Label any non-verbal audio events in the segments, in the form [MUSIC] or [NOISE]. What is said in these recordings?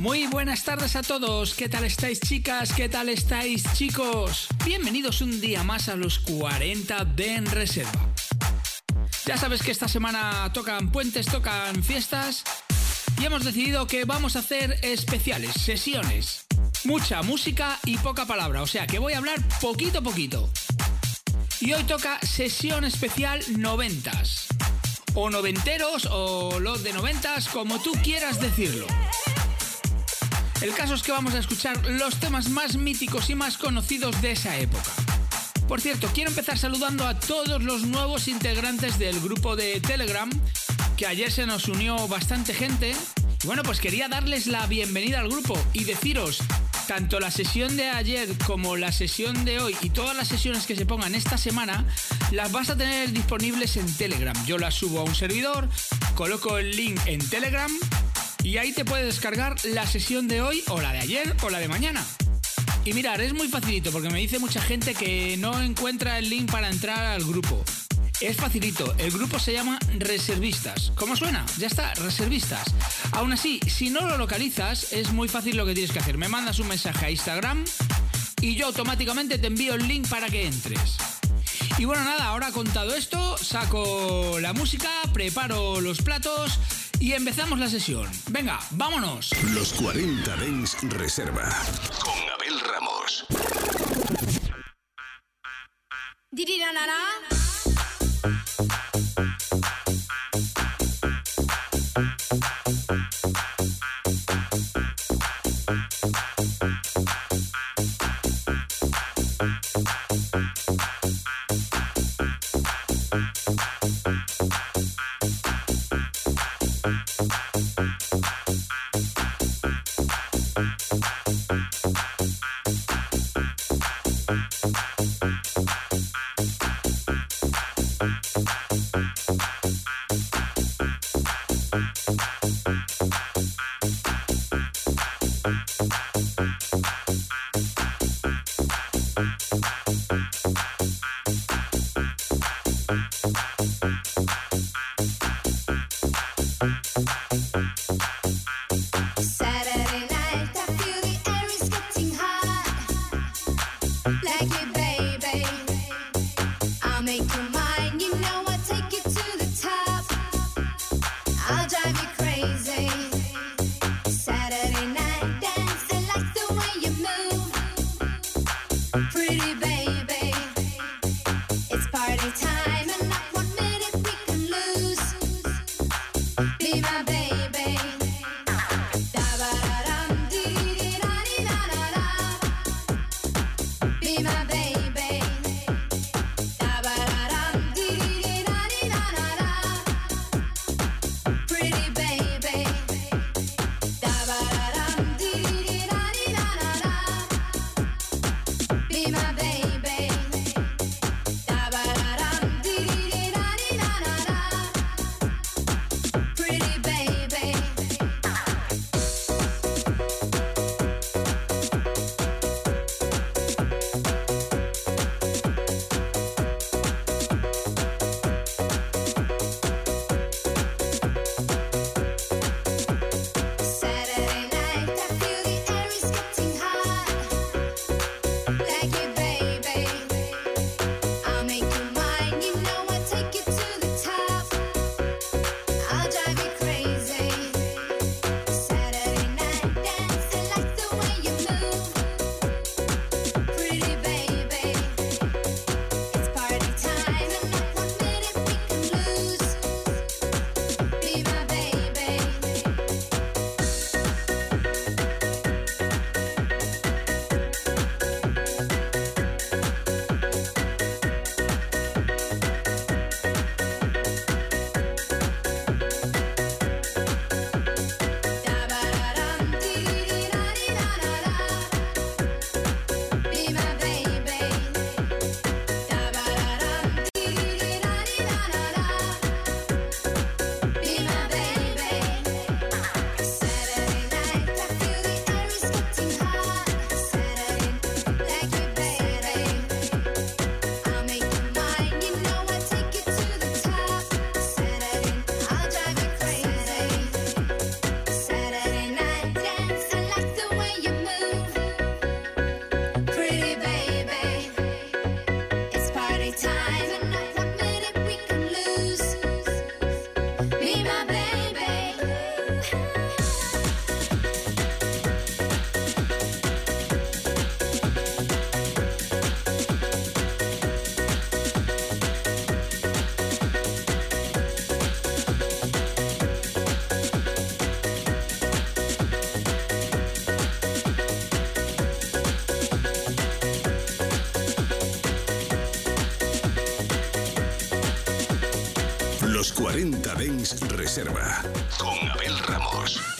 Muy buenas tardes a todos. ¿Qué tal estáis chicas? ¿Qué tal estáis chicos? Bienvenidos un día más a los 40 de En Reserva. Ya sabes que esta semana tocan puentes, tocan fiestas y hemos decidido que vamos a hacer especiales, sesiones. Mucha música y poca palabra, o sea que voy a hablar poquito poquito. Y hoy toca sesión especial noventas. O noventeros o los de noventas, como tú quieras decirlo. El caso es que vamos a escuchar los temas más míticos y más conocidos de esa época. Por cierto, quiero empezar saludando a todos los nuevos integrantes del grupo de Telegram, que ayer se nos unió bastante gente. Y bueno, pues quería darles la bienvenida al grupo y deciros, tanto la sesión de ayer como la sesión de hoy y todas las sesiones que se pongan esta semana, las vas a tener disponibles en Telegram. Yo las subo a un servidor, coloco el link en Telegram y ahí te puedes descargar la sesión de hoy o la de ayer o la de mañana. Y mirar, es muy facilito porque me dice mucha gente que no encuentra el link para entrar al grupo. Es facilito, el grupo se llama Reservistas. ¿Cómo suena? Ya está, Reservistas. Aún así, si no lo localizas, es muy fácil lo que tienes que hacer. Me mandas un mensaje a Instagram y yo automáticamente te envío el link para que entres. Y bueno, nada, ahora contado esto, saco la música, preparo los platos y empezamos la sesión. Venga, vámonos. Los 40 Dens Reserva. Con Abel Ramos. Con Abel Ramos.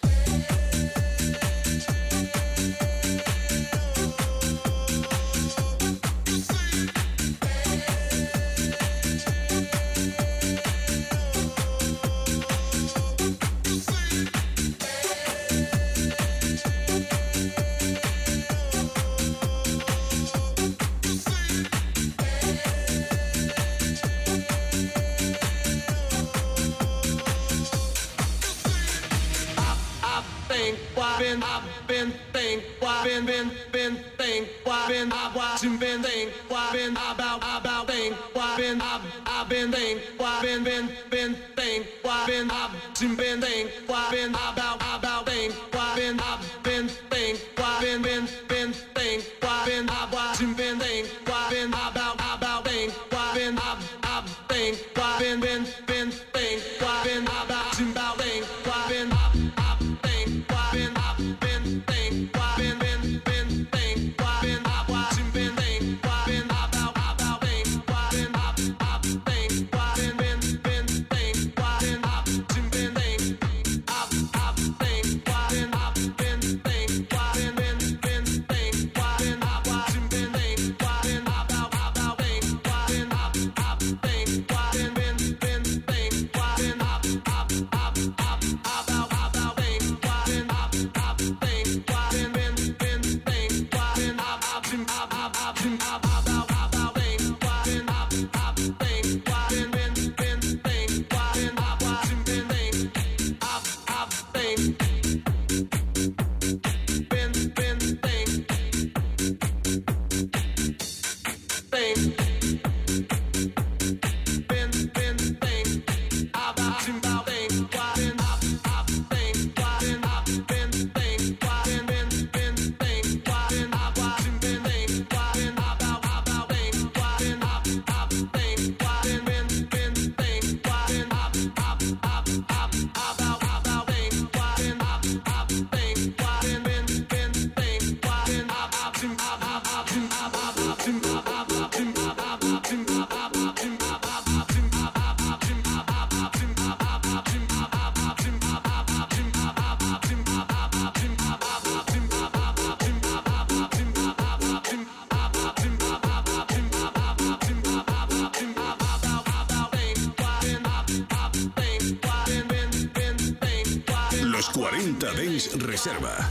Reserva.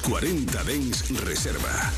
40 Dens Reserva.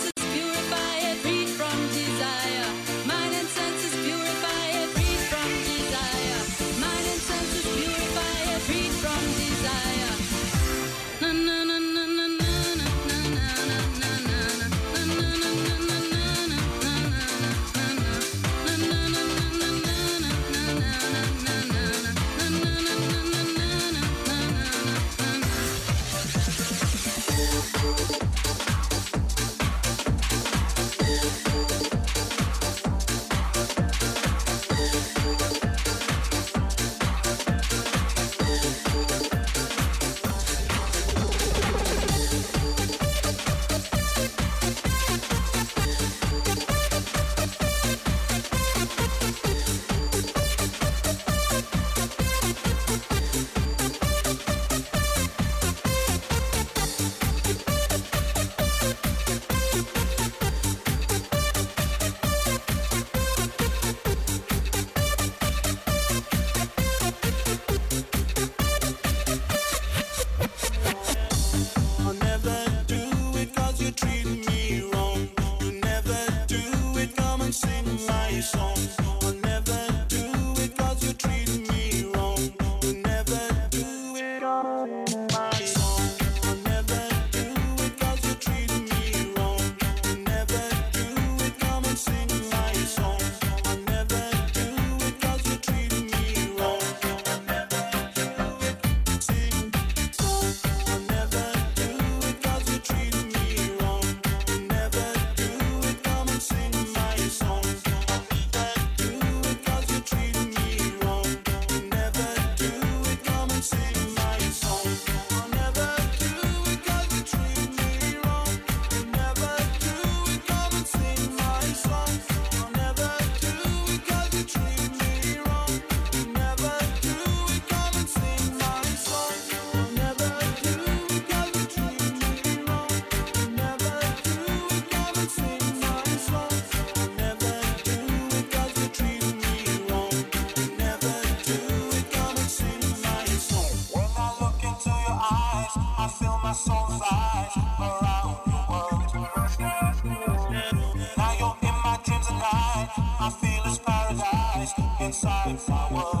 inside if I were.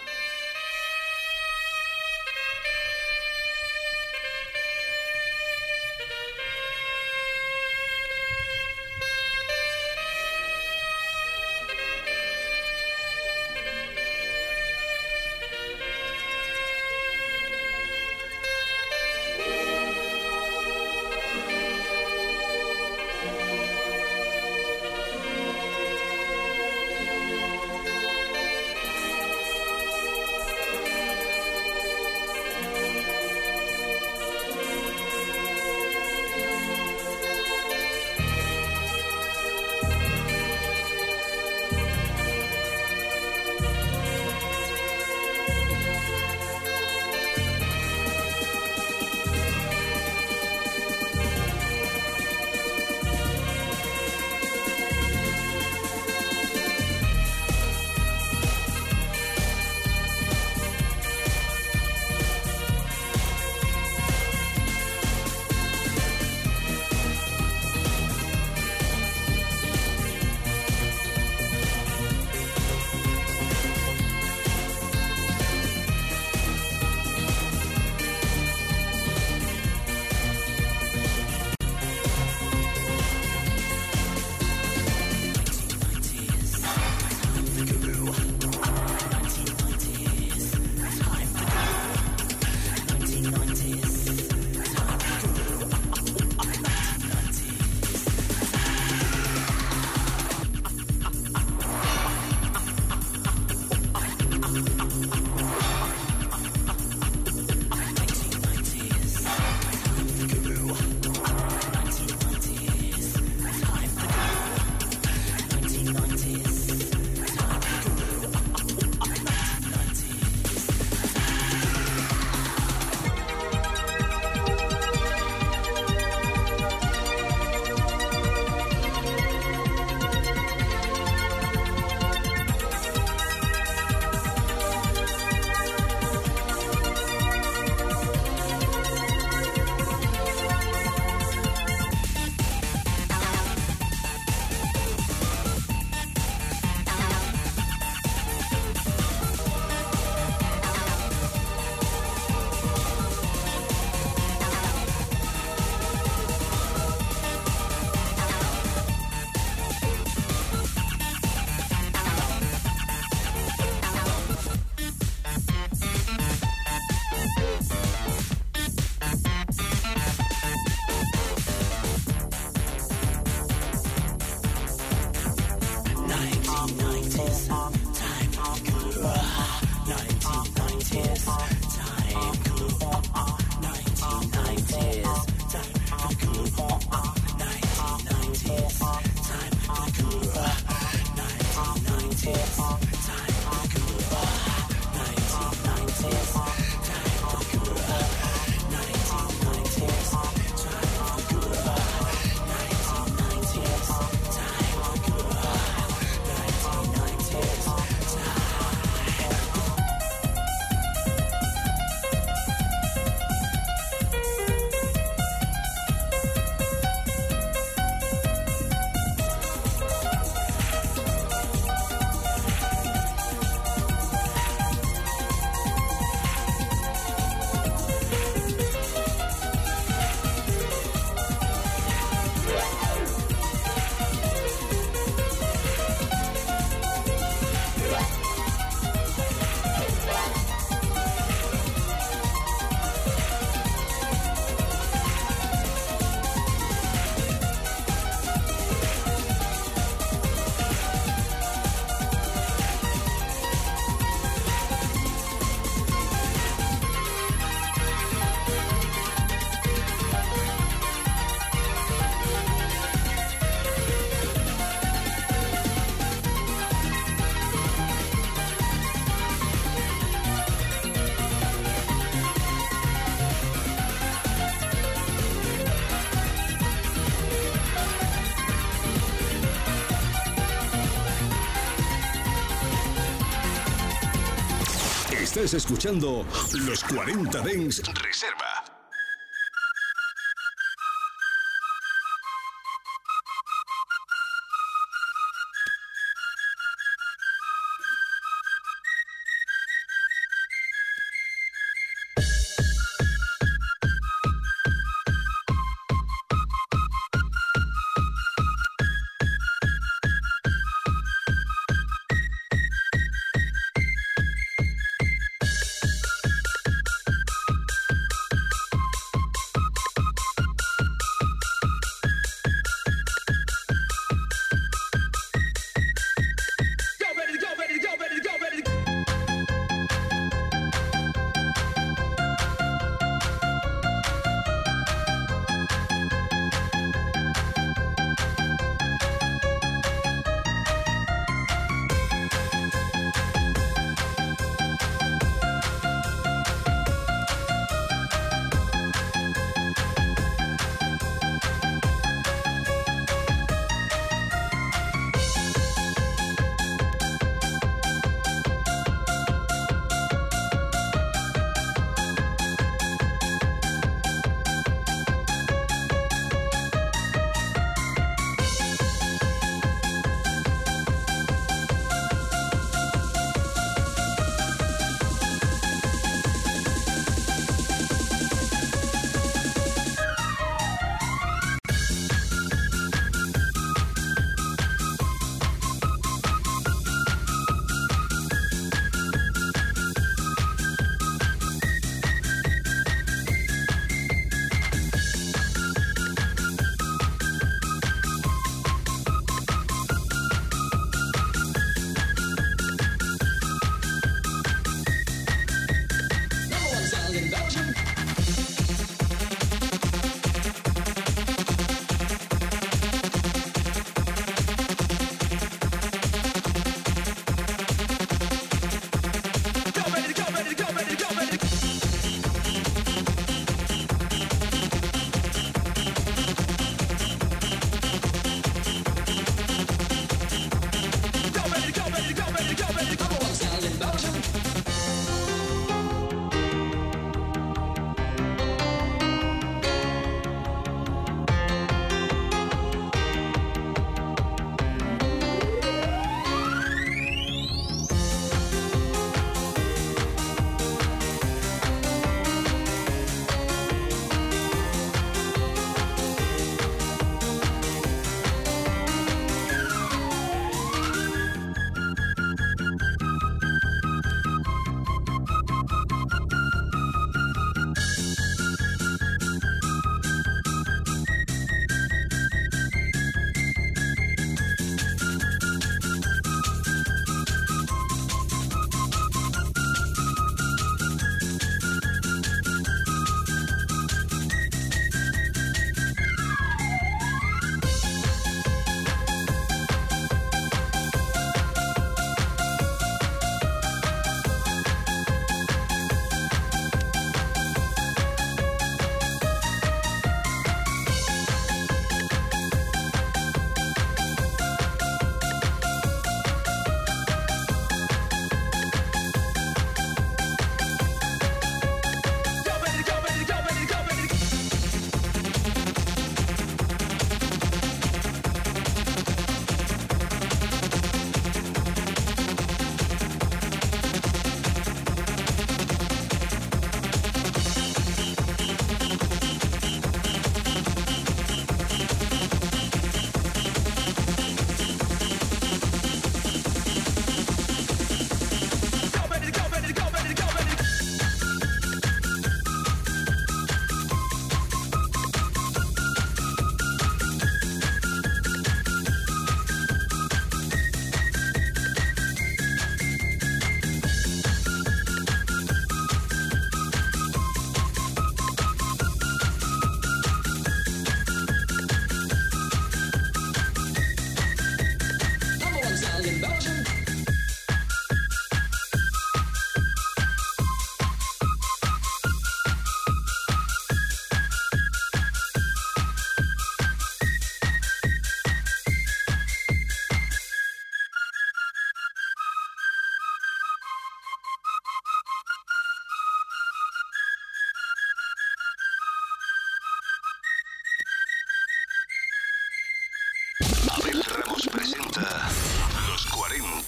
Estás escuchando los 40 Dens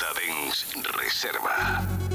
40 Dens Reserva.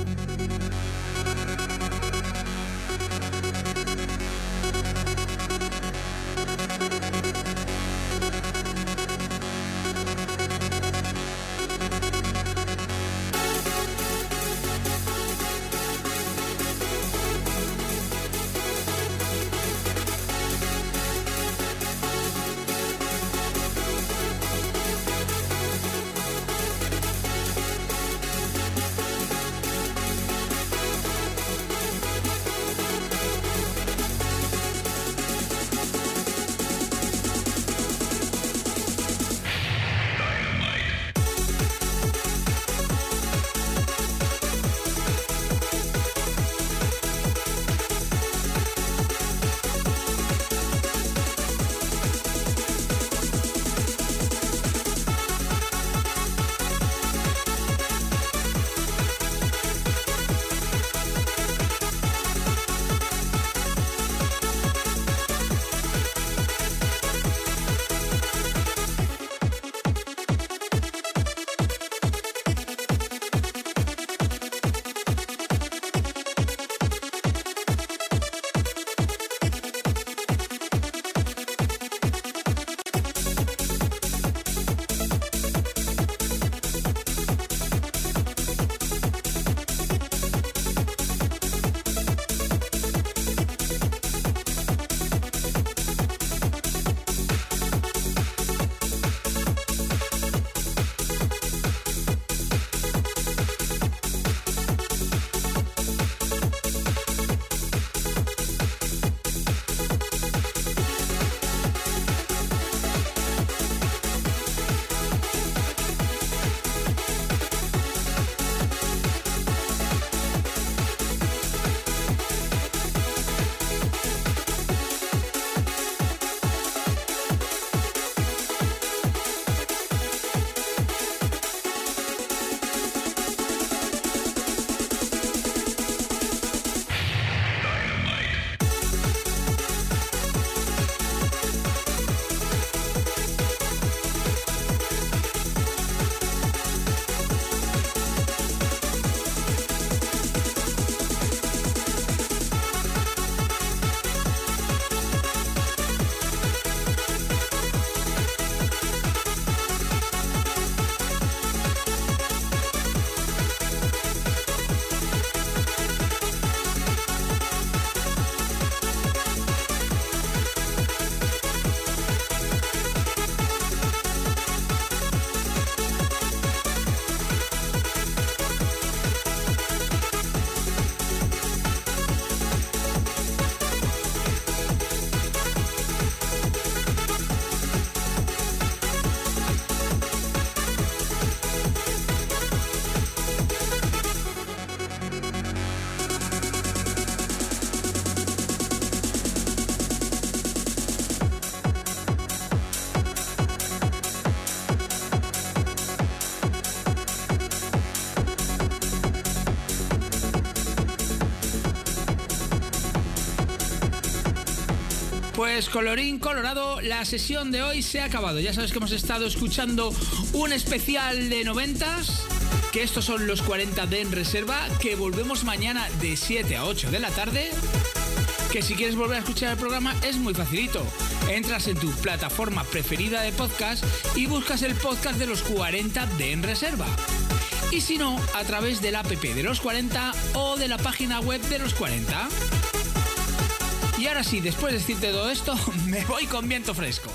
Pues colorín colorado, la sesión de hoy se ha acabado. Ya sabes que hemos estado escuchando un especial de noventas, que estos son los 40 de en reserva, que volvemos mañana de 7 a 8 de la tarde. Que si quieres volver a escuchar el programa es muy facilito. Entras en tu plataforma preferida de podcast y buscas el podcast de los 40 de en reserva. Y si no, a través del app de los 40 o de la página web de los 40. Y ahora sí, después de decirte todo esto, [LAUGHS] me voy con viento fresco.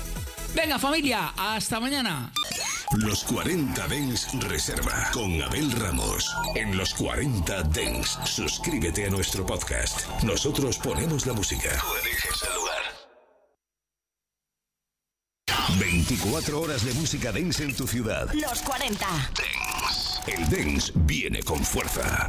Venga familia, hasta mañana. Los 40 Dens Reserva con Abel Ramos. En los 40 Dens, suscríbete a nuestro podcast. Nosotros ponemos la música. Tú eliges el lugar. 24 horas de música dance en tu ciudad. Los 40. El dance viene con fuerza.